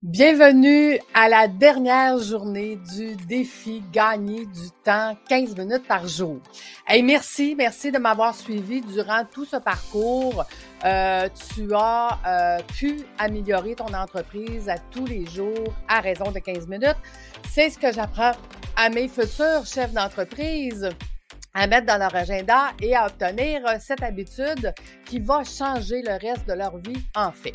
Bienvenue à la dernière journée du défi gagner du temps 15 minutes par jour. Hey, merci, merci de m'avoir suivi durant tout ce parcours. Euh, tu as euh, pu améliorer ton entreprise à tous les jours à raison de 15 minutes. C'est ce que j'apprends à mes futurs chefs d'entreprise à mettre dans leur agenda et à obtenir cette habitude qui va changer le reste de leur vie en fait.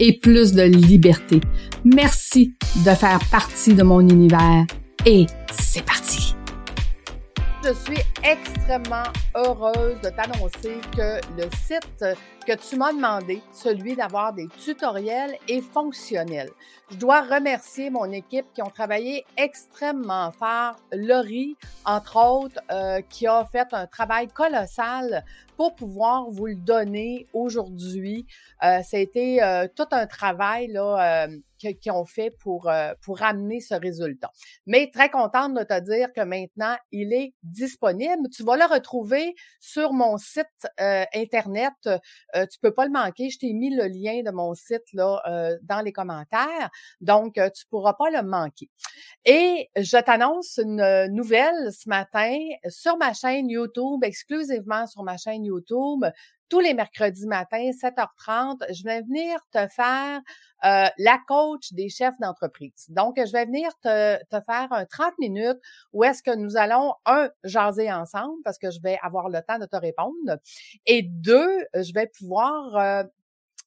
et plus de liberté. Merci de faire partie de mon univers et c'est parti. Je suis extrêmement heureuse de t'annoncer que le site que tu m'as demandé, celui d'avoir des tutoriels, est fonctionnel. Je dois remercier mon équipe qui ont travaillé extrêmement fort. Laurie, entre autres, euh, qui a fait un travail colossal pour pouvoir vous le donner aujourd'hui. Euh, euh, tout un travail là, euh, qu'ils ont fait pour, euh, pour amener ce résultat. Mais très contente de te dire que maintenant, il est disponible. Tu vas le retrouver sur mon site Internet. Euh, tu peux pas le manquer. Je t'ai mis le lien de mon site là, dans les commentaires. Donc, tu pourras pas le manquer. Et je t'annonce une nouvelle ce matin sur ma chaîne YouTube, exclusivement sur ma chaîne YouTube tous les mercredis matins, 7h30, je vais venir te faire euh, la coach des chefs d'entreprise. Donc, je vais venir te, faire un 30 minutes où est-ce que nous allons, un, jaser ensemble parce que je vais avoir le temps de te répondre. Et deux, je vais pouvoir euh,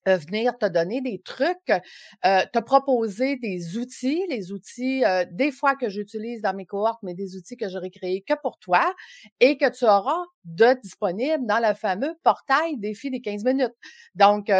euh, venir te donner des trucs, te proposer des outils, les outils des fois que j'utilise dans mes cohortes, mais des outils que j'aurais créés que pour toi et que tu auras de disponible dans le fameux portail défi des 15 minutes. Donc,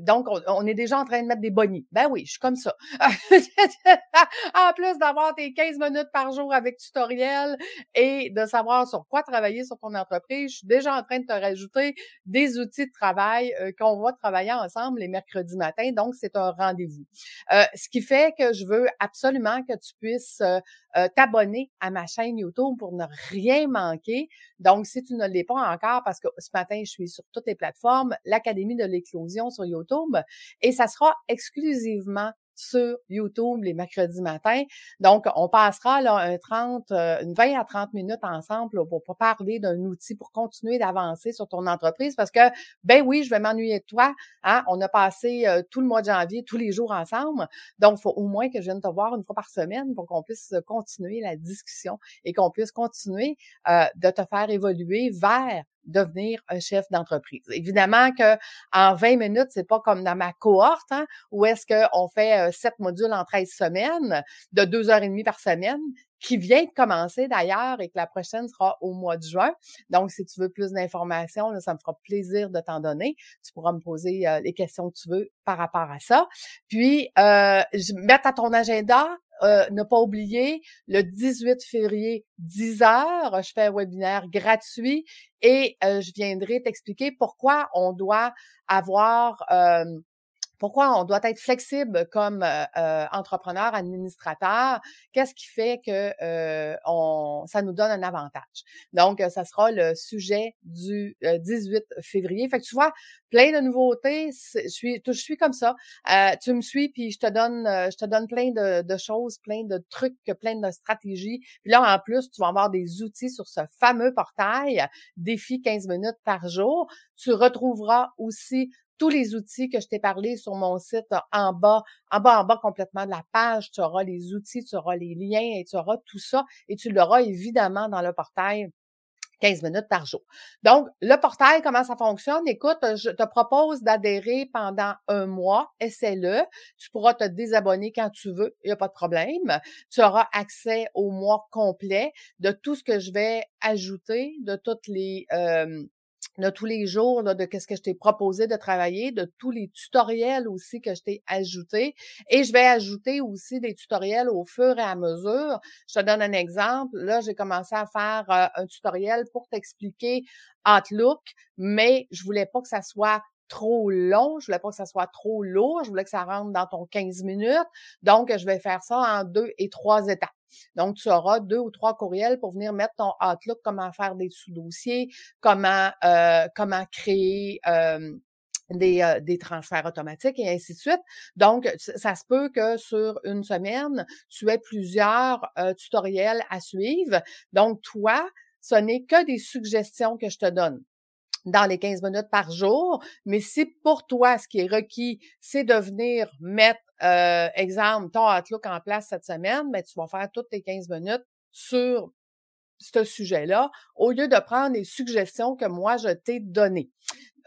donc on, est déjà en train de mettre des bonnies. Ben oui, je suis comme ça. en plus d'avoir tes 15 minutes par jour avec tutoriel et de savoir sur quoi travailler sur ton entreprise, je suis déjà en train de te rajouter des outils de travail qu'on va travailler ensemble les mercredis matins. Donc, c'est un rendez-vous. Euh, ce qui fait que je veux absolument que tu puisses euh, euh, t'abonner à ma chaîne YouTube pour ne rien manquer. Donc, si tu ne l'es pas encore, parce que ce matin, je suis sur toutes les plateformes, l'Académie de l'éclosion sur YouTube, et ça sera exclusivement sur YouTube les mercredis matins. Donc, on passera là un 30, euh, une 20 à 30 minutes ensemble pour, pour parler d'un outil pour continuer d'avancer sur ton entreprise parce que, ben oui, je vais m'ennuyer de toi. Hein? On a passé euh, tout le mois de janvier, tous les jours ensemble. Donc, faut au moins que je vienne te voir une fois par semaine pour qu'on puisse continuer la discussion et qu'on puisse continuer euh, de te faire évoluer vers devenir un chef d'entreprise. Évidemment que en 20 minutes, c'est pas comme dans ma cohorte, hein, où est-ce qu'on fait euh, sept modules en 13 semaines, de deux heures et demie par semaine, qui vient de commencer d'ailleurs et que la prochaine sera au mois de juin. Donc, si tu veux plus d'informations, ça me fera plaisir de t'en donner. Tu pourras me poser euh, les questions que tu veux par rapport à ça. Puis, euh, mettre à ton agenda euh, ne pas oublier, le 18 février, 10 heures, je fais un webinaire gratuit et euh, je viendrai t'expliquer pourquoi on doit avoir euh, pourquoi on doit être flexible comme euh, euh, entrepreneur, administrateur? Qu'est-ce qui fait que euh, on, ça nous donne un avantage? Donc, ça sera le sujet du 18 février. Fait que tu vois, plein de nouveautés. Je suis, je suis comme ça. tu me suis, puis je te donne, je te donne plein de, de, choses, plein de trucs, plein de stratégies. Puis là, en plus, tu vas avoir des outils sur ce fameux portail, défi 15 minutes par jour. Tu retrouveras aussi tous les outils que je t'ai parlé sur mon site en bas, en bas, en bas complètement de la page. Tu auras les outils, tu auras les liens et tu auras tout ça et tu l'auras évidemment dans le portail 15 minutes par jour. Donc, le portail, comment ça fonctionne? Écoute, je te propose d'adhérer pendant un mois. Essaie-le. Tu pourras te désabonner quand tu veux. Il n'y a pas de problème. Tu auras accès au mois complet de tout ce que je vais ajouter, de toutes les, euh, de tous les jours, de qu'est-ce que je t'ai proposé de travailler, de tous les tutoriels aussi que je t'ai ajoutés. Et je vais ajouter aussi des tutoriels au fur et à mesure. Je te donne un exemple. Là, j'ai commencé à faire euh, un tutoriel pour t'expliquer Outlook, mais je voulais pas que ça soit trop long, je voulais pas que ça soit trop lourd, je voulais que ça rentre dans ton 15 minutes. Donc, je vais faire ça en deux et trois étapes. Donc, tu auras deux ou trois courriels pour venir mettre ton Outlook, comment faire des sous-dossiers, comment, euh, comment créer euh, des, euh, des, transferts automatiques et ainsi de suite. Donc, ça se peut que sur une semaine, tu aies plusieurs tutoriels à suivre. Donc, toi, ce n'est que des suggestions que je te donne dans les 15 minutes par jour. Mais si pour toi, ce qui est requis, c'est de venir mettre, euh, exemple, ton Outlook en place cette semaine, mais ben, tu vas faire toutes tes 15 minutes sur ce sujet-là, au lieu de prendre les suggestions que moi, je t'ai données.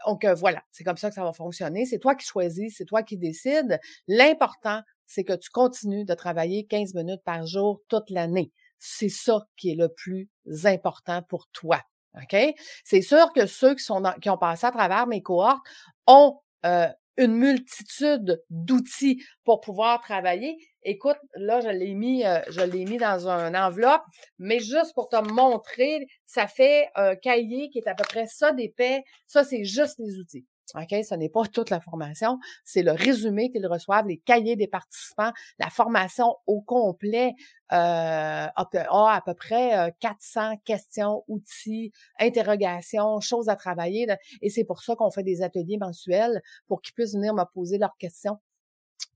Donc, euh, voilà, c'est comme ça que ça va fonctionner. C'est toi qui choisis, c'est toi qui décides. L'important, c'est que tu continues de travailler 15 minutes par jour toute l'année. C'est ça qui est le plus important pour toi. OK? C'est sûr que ceux qui, ont passé à travers mes cohortes ont une multitude d'outils pour pouvoir travailler. Écoute, là, je l'ai mis, je l'ai mis dans une enveloppe, mais juste pour te montrer, ça fait un cahier qui est à peu près ça d'épais. Ça, c'est juste les outils. OK? Ce n'est pas toute la formation, c'est le résumé qu'ils reçoivent, les cahiers des participants. La formation au complet euh, a, à peu près 400 euh, questions, outils, interrogations, choses à travailler. Et c'est pour ça qu'on fait des ateliers mensuels pour qu'ils puissent venir me poser leurs questions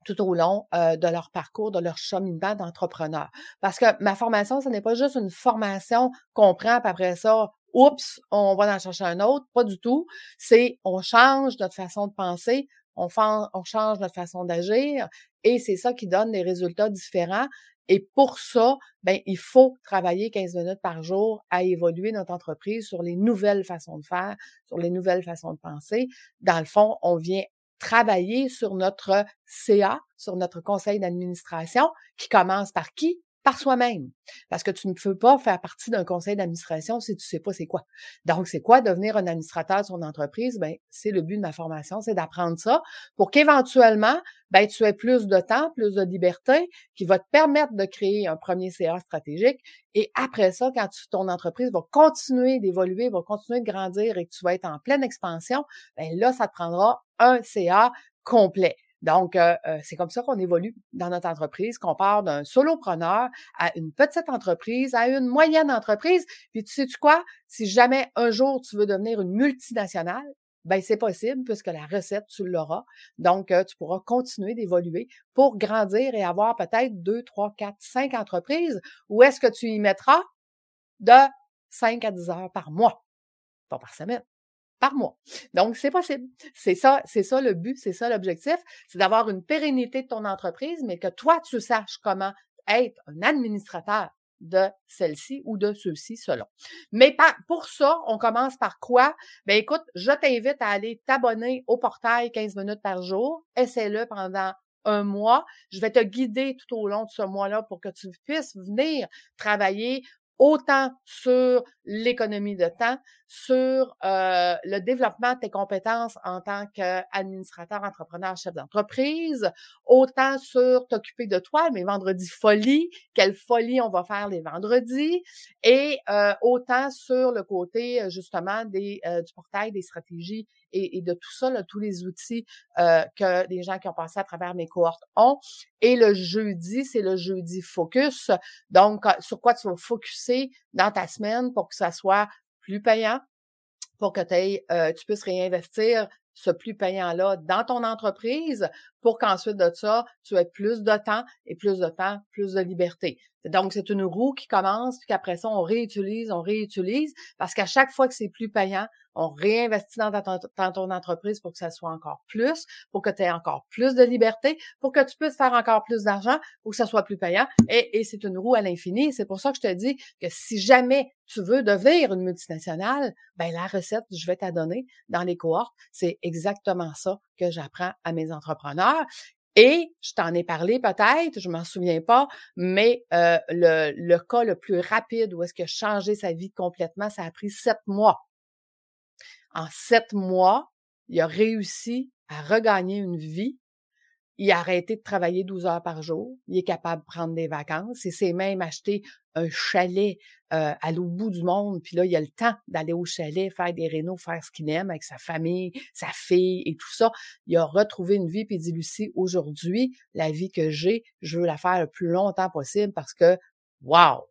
tout au long euh, de leur parcours, de leur cheminement d'entrepreneur. Parce que ma formation, ce n'est pas juste une formation qu'on prend, après ça, oups, on va en chercher un autre. Pas du tout. C'est on change notre façon de penser, on, change notre façon d'agir et c'est ça qui donne des résultats différents. Et pour ça, ben, il faut travailler 15 minutes par jour à évoluer notre entreprise sur les nouvelles façons de faire, sur les nouvelles façons de penser. Dans le fond, on vient travailler sur notre CA, sur notre conseil d'administration, qui commence par qui? Par soi-même. Parce que tu ne peux pas faire partie d'un conseil d'administration si tu sais pas c'est quoi. Donc, c'est quoi devenir un administrateur de son entreprise? Ben, c'est le but de ma formation, c'est d'apprendre ça pour qu'éventuellement, ben, tu aies plus de temps, plus de liberté qui va te permettre de créer un premier CA stratégique. Et après ça, quand ton entreprise va continuer d'évoluer, va continuer de grandir et que tu vas être en pleine expansion, ben là, ça te prendra un CA complet. Donc, euh, euh, c'est comme ça qu'on évolue dans notre entreprise, qu'on part d'un solopreneur à une petite entreprise, à une moyenne entreprise. Puis tu sais-tu quoi? Si jamais un jour tu veux devenir une multinationale, ben c'est possible puisque la recette, tu l'auras. Donc, euh, tu pourras continuer d'évoluer pour grandir et avoir peut-être deux, trois, quatre, cinq entreprises. Où est-ce que tu y mettras de 5 à 10 heures par mois, pas par semaine par mois. Donc, c'est possible. C'est ça, c'est ça le but, c'est ça l'objectif, c'est d'avoir une pérennité de ton entreprise, mais que toi, tu saches comment être un administrateur de celle-ci ou de ceux-ci selon. Mais pour ça, on commence par quoi? Ben écoute, je t'invite à aller t'abonner au portail 15 minutes par jour. Essaie-le pendant un mois. Je vais te guider tout au long de ce mois-là pour que tu puisses venir travailler autant sur l'économie de temps, sur euh, le développement de tes compétences en tant qu'administrateur, entrepreneur, chef d'entreprise, autant sur t'occuper de toi, mes vendredis folie, quelle folie on va faire les vendredis, et euh, autant sur le côté justement euh, du portail des stratégies et, de tout ça, tous les outils euh, que les gens qui ont passé à travers mes cohortes ont. Et le jeudi, c'est le jeudi focus. Donc, sur quoi tu vas focuser dans ta semaine pour que ça soit plus payant, pour que euh, tu puisses réinvestir ce plus payant-là dans ton entreprise pour qu'ensuite de ça, tu aies plus de temps et plus de temps, plus de liberté. Donc, c'est une roue qui commence, puis qu'après ça, on réutilise, on réutilise, parce qu'à chaque fois que c'est plus payant, on réinvestit dans, ton entreprise pour que ça soit encore plus, pour que tu aies encore plus de liberté, pour que tu puisses faire encore plus d'argent, pour que ça soit plus payant. Et, c'est une roue à l'infini. C'est pour ça que je te dis que si jamais tu veux devenir une multinationale, ben la recette, je vais t'adonner dans les cohortes. C'est exactement ça que j'apprends à mes entrepreneurs. Et je t'en ai parlé peut-être, je m'en souviens pas, mais euh, le, le cas le plus rapide où est-ce que changé sa vie complètement, ça a pris sept mois. En sept mois, il a réussi à regagner une vie il a arrêté de travailler 12 heures par jour. Il est capable de prendre des vacances. Il s'est même acheté un chalet euh, à l'autre bout du monde. Puis là, il a le temps d'aller au chalet, faire des rénaux, faire ce qu'il aime avec sa famille, sa fille et tout ça. Il a retrouvé une vie. Puis il dit, Lucie, aujourd'hui, la vie que j'ai, je veux la faire le plus longtemps possible parce que, wow,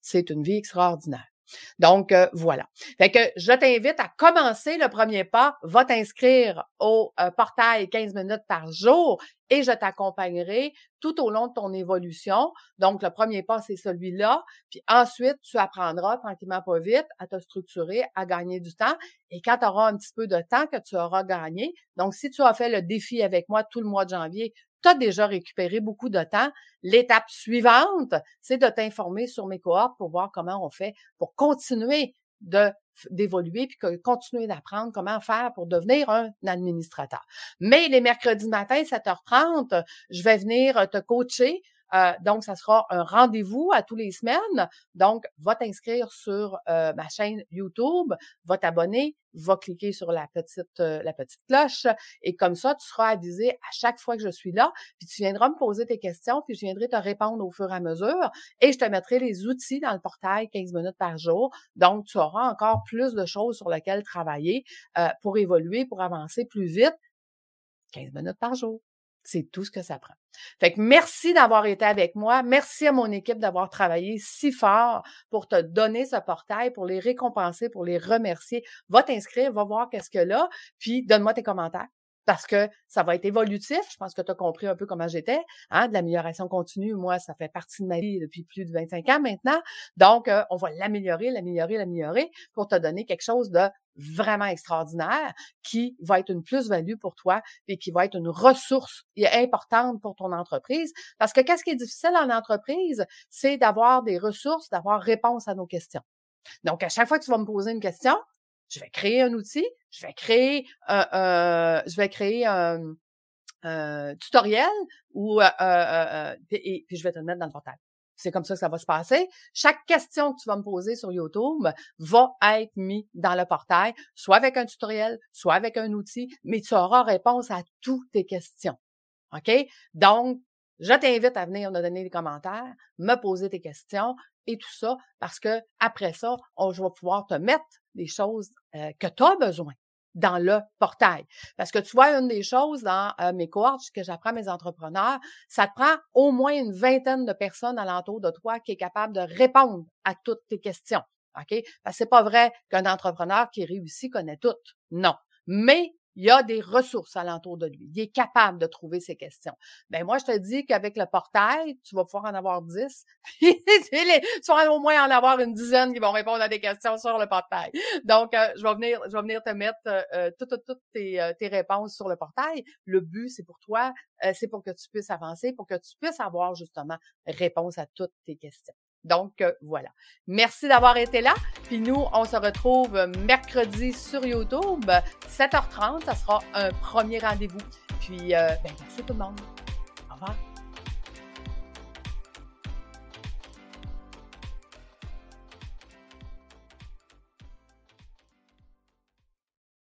c'est une vie extraordinaire. Donc, euh, voilà. Fait que je t'invite à commencer le premier pas. Va t'inscrire au euh, portail 15 minutes par jour et je t'accompagnerai tout au long de ton évolution. Donc, le premier pas, c'est celui-là. Puis ensuite, tu apprendras tranquillement pas vite à te structurer, à gagner du temps. Et quand tu auras un petit peu de temps que tu auras gagné, donc si tu as fait le défi avec moi tout le mois de janvier, tu as déjà récupéré beaucoup de temps. L'étape suivante, c'est de t'informer sur mes cohortes pour voir comment on fait pour continuer d'évoluer puis continuer d'apprendre comment faire pour devenir un administrateur. Mais les mercredis matin, 7h30, je vais venir te coacher euh, donc, ça sera un rendez-vous à tous les semaines. Donc, va t'inscrire sur euh, ma chaîne YouTube, va t'abonner, va cliquer sur la petite euh, la petite cloche et comme ça, tu seras avisé à chaque fois que je suis là. Puis tu viendras me poser tes questions, puis je viendrai te répondre au fur et à mesure et je te mettrai les outils dans le portail 15 minutes par jour. Donc, tu auras encore plus de choses sur lesquelles travailler pour évoluer, pour avancer plus vite. 15 minutes par jour. C'est tout ce que ça prend. Fait que merci d'avoir été avec moi. Merci à mon équipe d'avoir travaillé si fort pour te donner ce portail, pour les récompenser, pour les remercier. Va t'inscrire, va voir qu'est-ce que là, puis donne-moi tes commentaires parce que ça va être évolutif. Je pense que tu as compris un peu comment j'étais. Hein, de l'amélioration continue, moi, ça fait partie de ma vie depuis plus de 25 ans maintenant. Donc, euh, on va l'améliorer, l'améliorer, l'améliorer pour te donner quelque chose de vraiment extraordinaire qui va être une plus-value pour toi et qui va être une ressource importante pour ton entreprise. Parce que qu'est-ce qui est difficile en entreprise, c'est d'avoir des ressources, d'avoir réponse à nos questions. Donc, à chaque fois que tu vas me poser une question, je vais créer un outil, je vais créer, un, je vais créer un, tutoriel ou et, puis je vais te le mettre dans le portail. C'est comme ça que ça va se passer. Chaque question que tu vas me poser sur YouTube va être mise dans le portail, soit avec un tutoriel, soit avec un outil, mais tu auras réponse à toutes tes questions. OK? Donc, je t'invite à venir me donner des commentaires, me poser tes questions et tout ça, parce que après ça, je vais pouvoir te mettre des choses euh, que tu as besoin dans le portail. Parce que tu vois, une des choses dans euh, mes cohortes que j'apprends à mes entrepreneurs, ça te prend au moins une vingtaine de personnes alentour de toi qui est capable de répondre à toutes tes questions. OK? Parce que c'est pas vrai qu'un entrepreneur qui réussit connaît tout. Non. Mais il a des ressources alentour de lui. Il est capable de trouver ses questions. Ben moi, je te dis qu'avec le portail, tu vas pouvoir en avoir dix. tu vas au moins en avoir une dizaine qui vont répondre à des questions sur le portail. Donc, euh, je vais venir, te mettre euh, euh, toutes, tes, tes, réponses sur le portail. Le but, c'est pour toi, c'est pour que tu puisses avancer, pour que tu puisses avoir justement réponse à toutes tes questions. Donc, euh, voilà. Merci d'avoir été là. Puis nous, on se retrouve mercredi sur YouTube, 7h30. Ça sera un premier rendez-vous. Puis, euh, ben, merci tout le monde. Au revoir.